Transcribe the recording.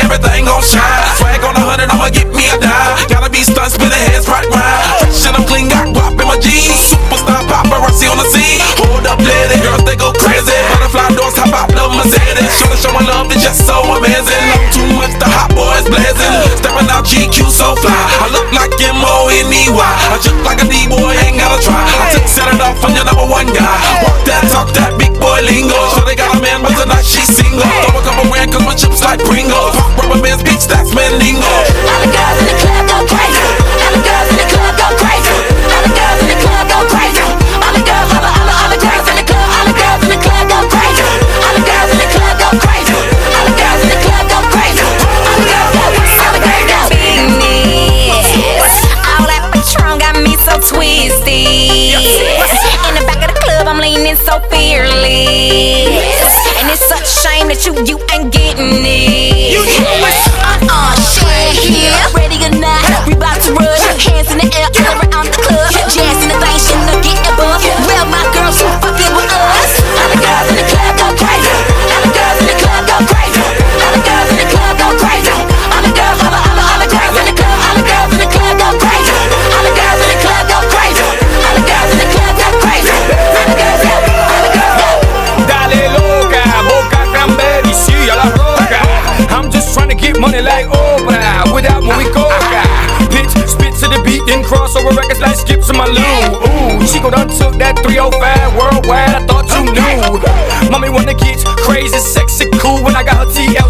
Everything gon' shine. Swag on a hundred, I'ma get me a dime. Gotta be stunts, spinning heads, right round. Shit, I'm clean, got guap in my jeans. Superstar paparazzi on the scene. Hold up, let it. girls, they go crazy. Butterfly doors, hop out the Mercedes. Shawty showing love it's just so amazing. I'm too much, the hot boys blazing. Stepping out GQ, so fly. I look like M-O-N-E-Y. I just like a D-boy, ain't gotta try. I took set it off from your number one guy. you, you ain't getting it. You know what's uh uh, shit here. Ready or not, we bout to rush. Hands in the air, all around the clock. my little ooh. She go done took that 305 worldwide. I thought you knew. Mommy wanna get crazy, sexy, cool when I got her TF.